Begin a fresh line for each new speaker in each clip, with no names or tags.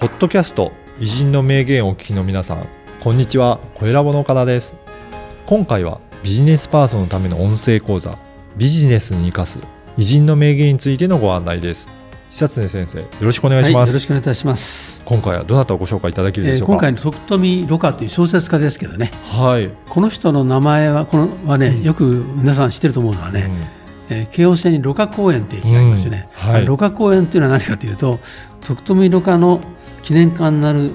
ポッドキャスト偉人の名言をお聞きの皆さん、こんにちは、小ラボの岡田です。今回はビジネスパーソンのための音声講座、ビジネスに生かす偉人の名言についてのご案内です。久常先生、よろしくお願いします。
はい、よろしくお願いいたします。
今回はどなたをご紹介いただけるでしょうか、
えー今回の徳富ろ過という小説家ですけどね、
はい。
この人の名前は、このはね、
うん
よく皆さん知ってると思うのはね、えー京王線にろ過公園という駅がありますよね。
うんはい
あろ過公園というのは何かというと、徳富ろ過の記念館になるうん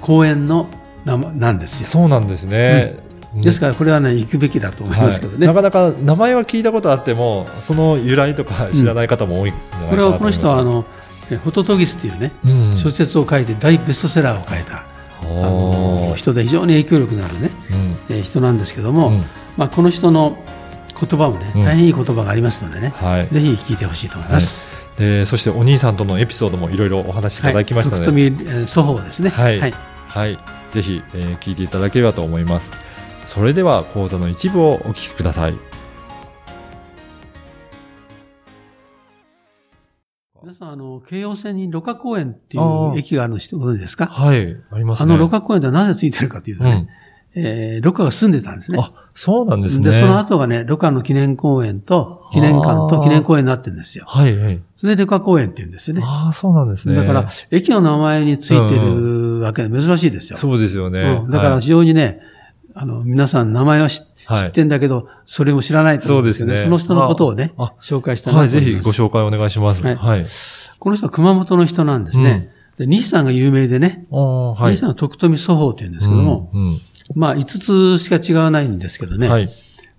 公園の名前なんですよ。
そうなんですね。
ですから、これはね、行くべきだと思いますけどね。
はい。なかなか名前は聞いたことあっても、その由来とか知らない方も多いんじゃないかな
これは、この人は、あ
の、
ホトトギスというね、
うん。
小説を書いて大ベストセラーを書いた、あの人で非常に影響力のあるね、
うん。
えー人なんですけども、
うん。
まあ、この人の言葉もね、
うん
大変いい言葉がありますのでね、
はい。
ぜひ聞いてほしいと思います。
で、そしてお兄さんとのエピソードもいろいろお話しいただきましたので、
はい、徳祖法ですね。
はい
はい。
はい。ぜひ、えー聞いていただければと思います。それでは講座の一部をお聞きください。
皆さん、あの、京葉線にろ過公園っていう駅があるの知ってご存知ですか？
はい。ありますね。
あのろ過公園ではなぜついてるかというとね、えー、ろ過が住んでたんですね。
あ、そうなんですね。
で、その後がね、ろ過の記念公園と、記念館と記念公園になってるんですよ。
はい、はい。
それでろ過公園って言うんですよね。
ああ、そうなんですね。
だから、駅の名前についてるわけで珍しいですよ。
そうですよね。
うんだから
はい
非常にね、あの、皆さん名前は知
はい
知ってんだけど、それも知らないと思うんですよね。
そうですね
その人のことをね紹介したいな
はい、ぜ。ひご紹介お願いします。
はい
はい。
この人は熊本の人なんですね。で西さんが有名でね、
ああ、はい。
西さんは徳富祖法というんですけども、
うん、
まあ5つしか違わないんですけどね、
うんはい。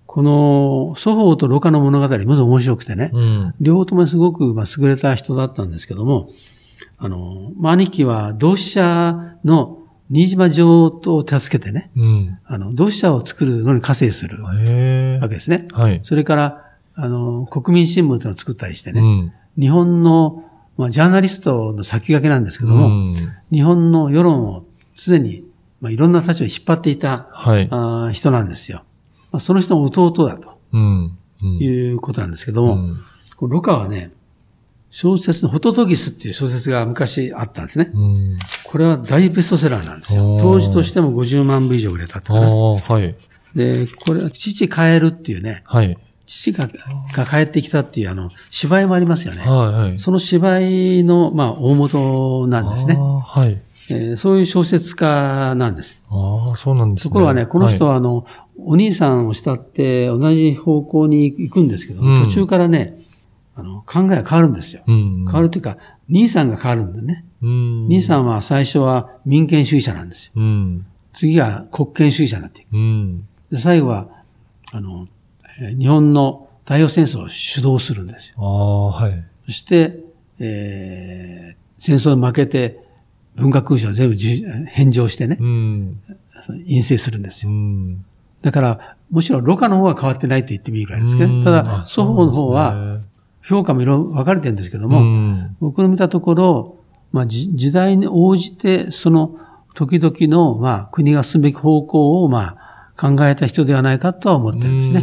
この祖法とろ過の物語、まず面白くてね、
うん。
両方ともすごくまあ優れた人だったんですけども、あの、まあ兄貴は同志社の新島城を助けてね、
うん。
あの、同志社を作るのに加勢する。わけですね。
はい。
それから、あの、国民新聞というのを作ったりしてね、
うん。
日本の、まあ、ジャーナリストの先駆けなんですけども、
うん
日本の世論を常に、まあ、いろんな立場に引っ張っていた、
はい。
あー人なんですよ。まあ、その人の弟だと
うん。うん。
いうことなんですけども、
うん
このロカはね、小説のホトトギスっていう小説が昔あったんですね。
うん。
これは大ベストセラーなんですよ当時としても50万部以上売れたってか
はい。
で、これは父帰るっていうね、
はい。
父がが帰ってきたっていうあの、芝居もありますよね。
はい、はい。
その芝居の、まあ、大元なんですね
はい。
えーそういう小説家なんです。
ああ、そうなんですね。
ところがね、この人
は
は、あの、お兄さんを慕って同じ方向に行くんですけど、
うん
途中からね、あの、考えが変わるんですよ。
い、うん。
変わるというか、兄さんが変わるんだね。
うん。
兄さんは最初は民権主義者なんですよ。
うん。
次は国権主義者になっていく。
うん。
で、最後は、あの、えー日本の太平洋戦争を主導するんですよ。
ああ、はい。
そして、えー戦争に負けて、文化勲章を全部じ返上してね
う、ん。
陰性するんですよ。
うん。
だから、むしろ、ロカの方は変わってないと言ってもいいぐらいですけど、
うん
ただ、祖母の方は、
あ
評価もいろいろ分かれてるんですけども、僕の見たところ、まあ、じ時代に応じて、その時々の、まあ、国が進むべき方向を、まあ、考えた人ではないかとは思ってるんです
う
ね。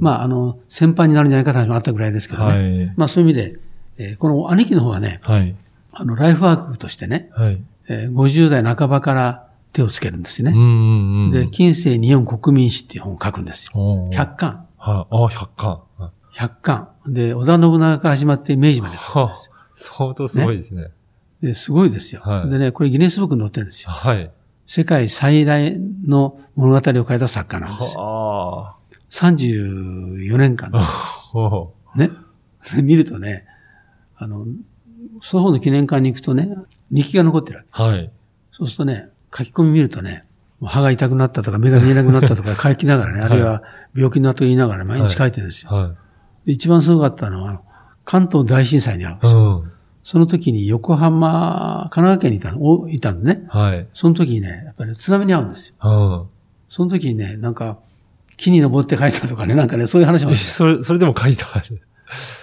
まあ、あの、先輩になるんじゃないかと話もあったぐらいですけどね。
はい。
まあ、そういう意味で、えーこの兄貴の方はね、
はい。
あの、ライフワークとしてね、
はい。
えー50代半ばから手をつけるんですね。
うんうんうん。
で、近世日本国民史っていう本を書くんですよ。
おー、
100巻。
はい。ああ、100巻。は
100巻。で、織田信長から始まって明治まで書くん
あ
ですよ。
相当すごいですね。
で、すごいですよ。
はい
でね、これギネスブックに載ってるんですよ。
はい。
世界最大の物語を書いた作家なんですよ。
あ
34年間です ね。見るとね、あの、祖母の記念館に行くとね、日記が残ってる
はい。
そうするとね、書き込み見るとね、歯が痛くなったとか目が見えなくなったとか 書きながらね、あるいは病気の後言いながら毎日書いてるんですよ。
は
で一番すごかったのは、関東大震災に遭うんで
い。
すよ。
うん。
その時に横浜、神奈川県にいたの、おいたのね。
はい。
その時にね、やっぱり津波に遭うんですよ。
うん。
その時にね、なんか、木に登って書いたとかね、なんかね、そういう話もあ。
それ、それでも書いた。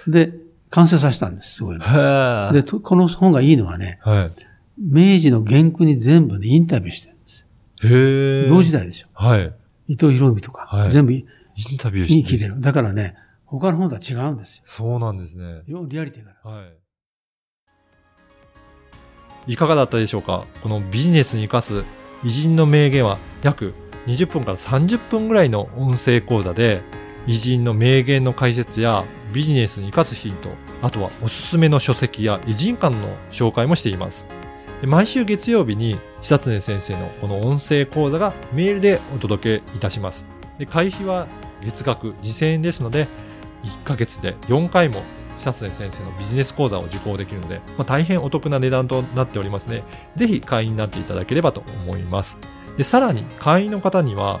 で、完成させたんです、すごいの。
へ
で、とこの本がいいのはね、
え。はい。
明治の原句に全部ね、インタビューしてるんです。
へえ。
同時代ですよ。
はい。
伊藤博文とか、
はい
全部い
インタビューし
てる。だからね、他の本とは違うんですよ。
そうなんですね。
よリアリティがある。
はい。いかがだったでしょうか？このビジネスに活かす偉人の名言は約20分から30分ぐらいの音声講座で偉人の名言の解説やビジネスに活かすヒント、あとはおすすめの書籍や偉人館の紹介もしています。で毎週月曜日に久常先生のこの音声講座がメールでお届けいたします。で会費は月額2000円ですので、1ヶ月で4回も久常先生のビジネス講座を受講できるので、まあ、大変お得な値段となっておりますね。ぜひ会員になっていただければと思います。で、さらに会員の方には、